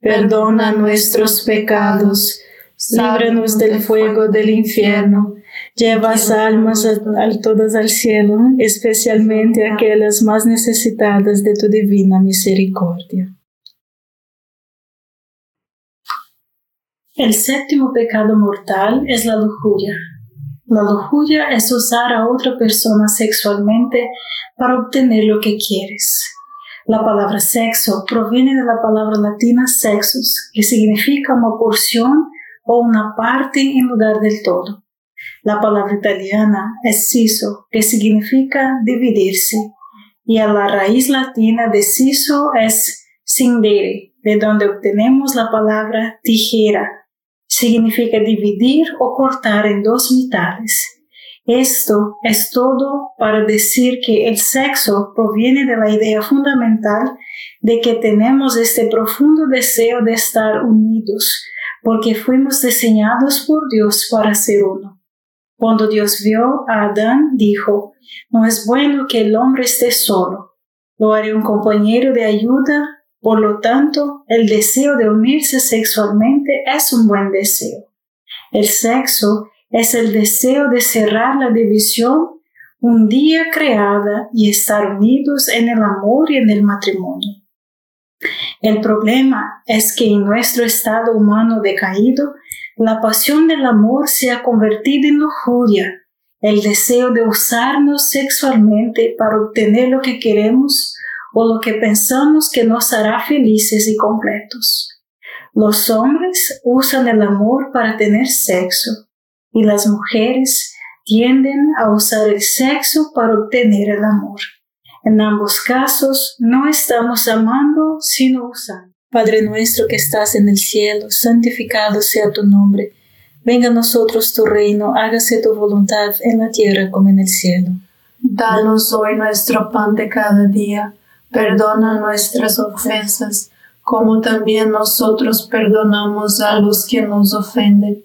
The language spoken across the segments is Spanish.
perdona nuestros pecados, líbranos del fuego del infierno, lleva almas a, todas al cielo, especialmente aquellas más necesitadas de tu divina misericordia. El séptimo pecado mortal es la lujuria. La lujuria es usar a otra persona sexualmente para obtener lo que quieres. La palabra sexo proviene de la palabra latina sexus, que significa una porción o una parte en lugar del todo. La palabra italiana es siso, que significa dividirse, y a la raíz latina de siso es sindere, de donde obtenemos la palabra tijera. Significa dividir o cortar en dos mitades. Esto es todo para decir que el sexo proviene de la idea fundamental de que tenemos este profundo deseo de estar unidos, porque fuimos diseñados por Dios para ser uno. Cuando Dios vio a Adán, dijo, no es bueno que el hombre esté solo, lo haré un compañero de ayuda, por lo tanto, el deseo de unirse sexualmente es un buen deseo. El sexo es el deseo de cerrar la división un día creada y estar unidos en el amor y en el matrimonio. El problema es que en nuestro estado humano decaído, la pasión del amor se ha convertido en lujuria, el deseo de usarnos sexualmente para obtener lo que queremos o lo que pensamos que nos hará felices y completos. Los hombres usan el amor para tener sexo y las mujeres tienden a usar el sexo para obtener el amor. En ambos casos no estamos amando, sino usando. Padre nuestro que estás en el cielo, santificado sea tu nombre. Venga a nosotros tu reino, hágase tu voluntad en la tierra como en el cielo. Danos hoy nuestro pan de cada día, perdona nuestras ofensas como también nosotros perdonamos a los que nos ofenden.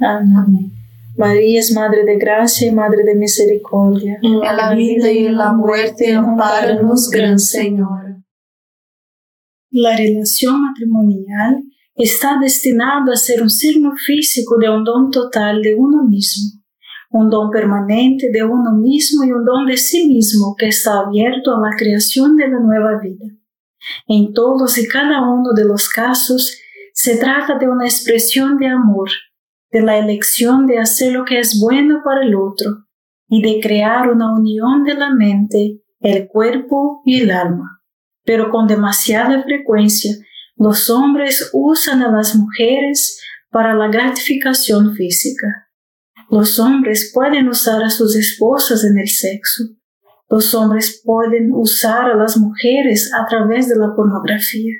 Amén. María es Madre de Gracia y Madre de Misericordia. En la vida y en la muerte, amparanos, Gran Señor. La relación matrimonial está destinada a ser un signo físico de un don total de uno mismo, un don permanente de uno mismo y un don de sí mismo que está abierto a la creación de la nueva vida. En todos y cada uno de los casos se trata de una expresión de amor, de la elección de hacer lo que es bueno para el otro y de crear una unión de la mente, el cuerpo y el alma. Pero con demasiada frecuencia, los hombres usan a las mujeres para la gratificación física. Los hombres pueden usar a sus esposas en el sexo. Los hombres pueden usar a las mujeres a través de la pornografía.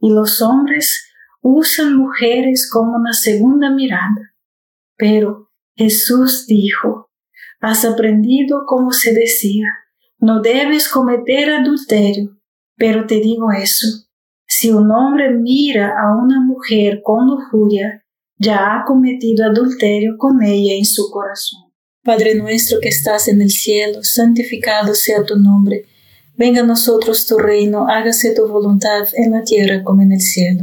Y los hombres usan mujeres como una segunda mirada. Pero Jesús dijo, has aprendido como se decía, no debes cometer adulterio, pero te digo eso, si un hombre mira a una mujer con lujuria, ya ha cometido adulterio con ella en su corazón. Padre nuestro que estás en el cielo, santificado sea tu nombre. Venga a nosotros tu reino, hágase tu voluntad en la tierra como en el cielo.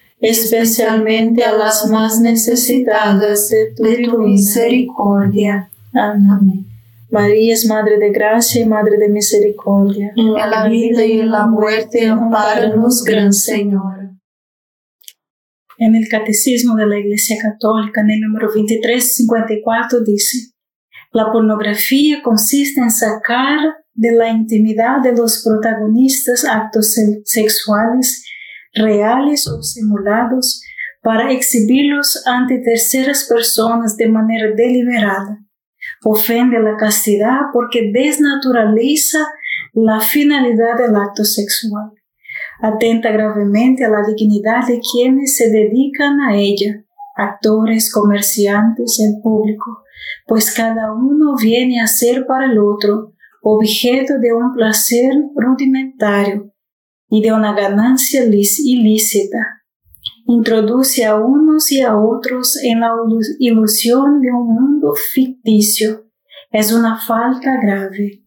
especialmente a las más necesitadas de tu, misericordia. Amén. María es Madre de Gracia y Madre de Misericordia. En la vida y en la muerte, amparanos, Gran Señor. En el Catecismo de la Iglesia Católica, en el número 2354, dice, la pornografía consiste en sacar de la intimidad de los protagonistas actos sexuales reales o simulados para exhibirlos ante terceras personas de manera deliberada Ofende la castidad porque desnaturaliza la finalidad del acto sexual. Atenta gravemente a la dignidad de quienes se dedican a ella, actores, comerciantes, el público, pues cada uno viene a ser para el otro objeto de un placer rudimentario y de una ganancia ilícita. Introduce a unos y a otros en la ilusión de un mundo ficticio. Es una falta grave.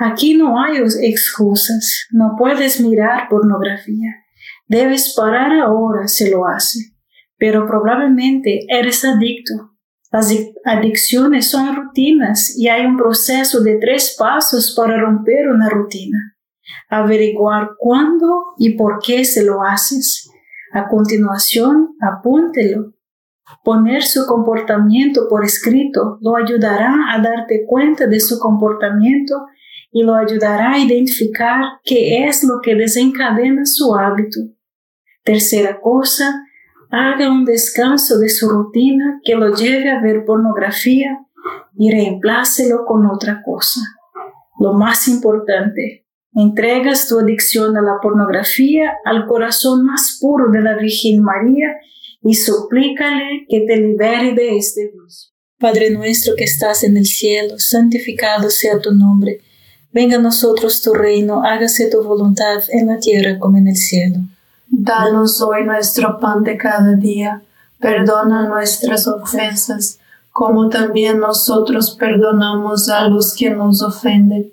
Aquí no hay excusas. No puedes mirar pornografía. Debes parar ahora si lo hace. Pero probablemente eres adicto. Las adicciones son rutinas y hay un proceso de tres pasos para romper una rutina averiguar cuándo y por qué se lo haces. A continuación, apúntelo. Poner su comportamiento por escrito lo ayudará a darte cuenta de su comportamiento y lo ayudará a identificar qué es lo que desencadena su hábito. Tercera cosa, haga un descanso de su rutina que lo lleve a ver pornografía y reemplácelo con otra cosa. Lo más importante, Entregas tu adicción a la pornografía al corazón más puro de la Virgen María y suplícale que te libere de este vicio. Padre nuestro que estás en el cielo, santificado sea tu nombre. Venga a nosotros tu reino, hágase tu voluntad en la tierra como en el cielo. Danos hoy nuestro pan de cada día, perdona nuestras ofensas, como también nosotros perdonamos a los que nos ofenden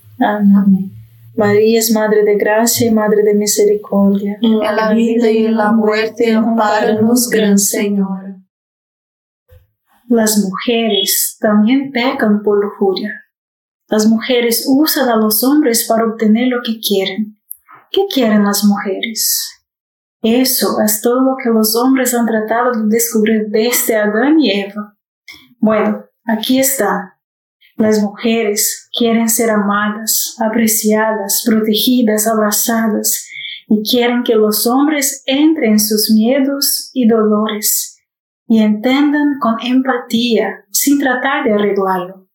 Amén. María es Madre de Gracia y Madre de Misericordia. En la vida y en la muerte, amparanos, Gran Señor. Las mujeres también pecan por lujuria. Las mujeres usan a los hombres para obtener lo que quieren. ¿Qué quieren las mujeres? Eso es todo lo que los hombres han tratado de descubrir desde Adán y Eva. Bueno, aquí está. Las mujeres quieren ser amadas, apreciadas, protegidas, abrazadas y quieren que los hombres entren en sus miedos y dolores y entiendan con empatía sin tratar de arreglarlo.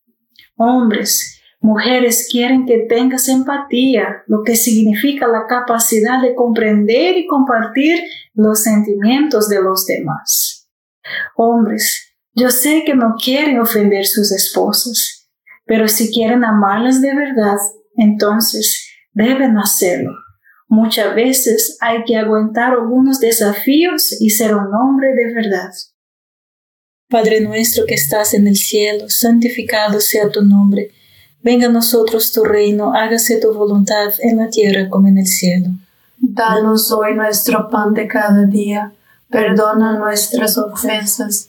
Hombres, mujeres quieren que tengas empatía, lo que significa la capacidad de comprender y compartir los sentimientos de los demás. Hombres, yo sé que no quieren ofender sus esposas, pero si quieren amarlas de verdad, entonces deben hacerlo. Muchas veces hay que aguantar algunos desafíos y ser un hombre de verdad. Padre nuestro que estás en el cielo, santificado sea tu nombre. Venga a nosotros tu reino, hágase tu voluntad en la tierra como en el cielo. Danos hoy nuestro pan de cada día, perdona nuestras ofensas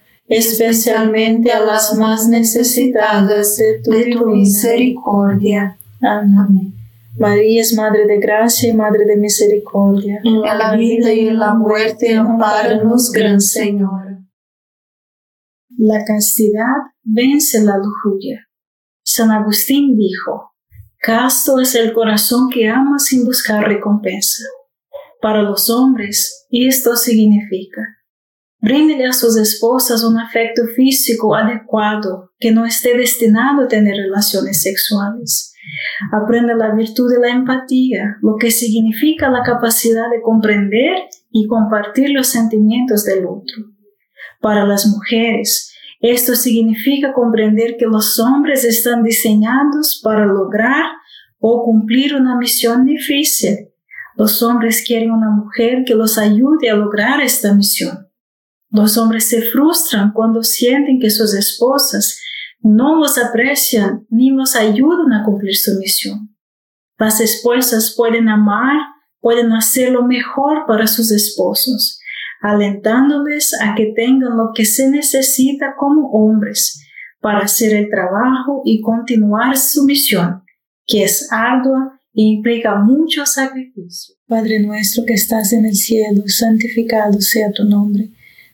especialmente a las más necesitadas de tu, misericordia. Amén. María es Madre de Gracia y Madre de Misericordia. En la vida y en la muerte, amparanos, Gran Señor. La castidad vence la lujuria. San Agustín dijo, Casto es el corazón que ama sin buscar recompensa. Para los hombres, esto significa bríndele a sus esposas un afecto físico adecuado que no esté destinado a tener relaciones sexuales. Aprenda la virtud de la empatía, lo que significa la capacidad de comprender y compartir los sentimientos del otro. Para las mujeres, esto significa comprender que los hombres están diseñados para lograr o cumplir una misión difícil. Los hombres quieren una mujer que los ayude a lograr esta misión. Los hombres se frustran cuando sienten que sus esposas no los aprecian ni los ayudan a cumplir su misión. Las esposas pueden amar, pueden hacer lo mejor para sus esposos, alentándoles a que tengan lo que se necesita como hombres para hacer el trabajo y continuar su misión, que es ardua e implica mucho sacrificio. Padre nuestro que estás en el cielo, santificado sea tu nombre.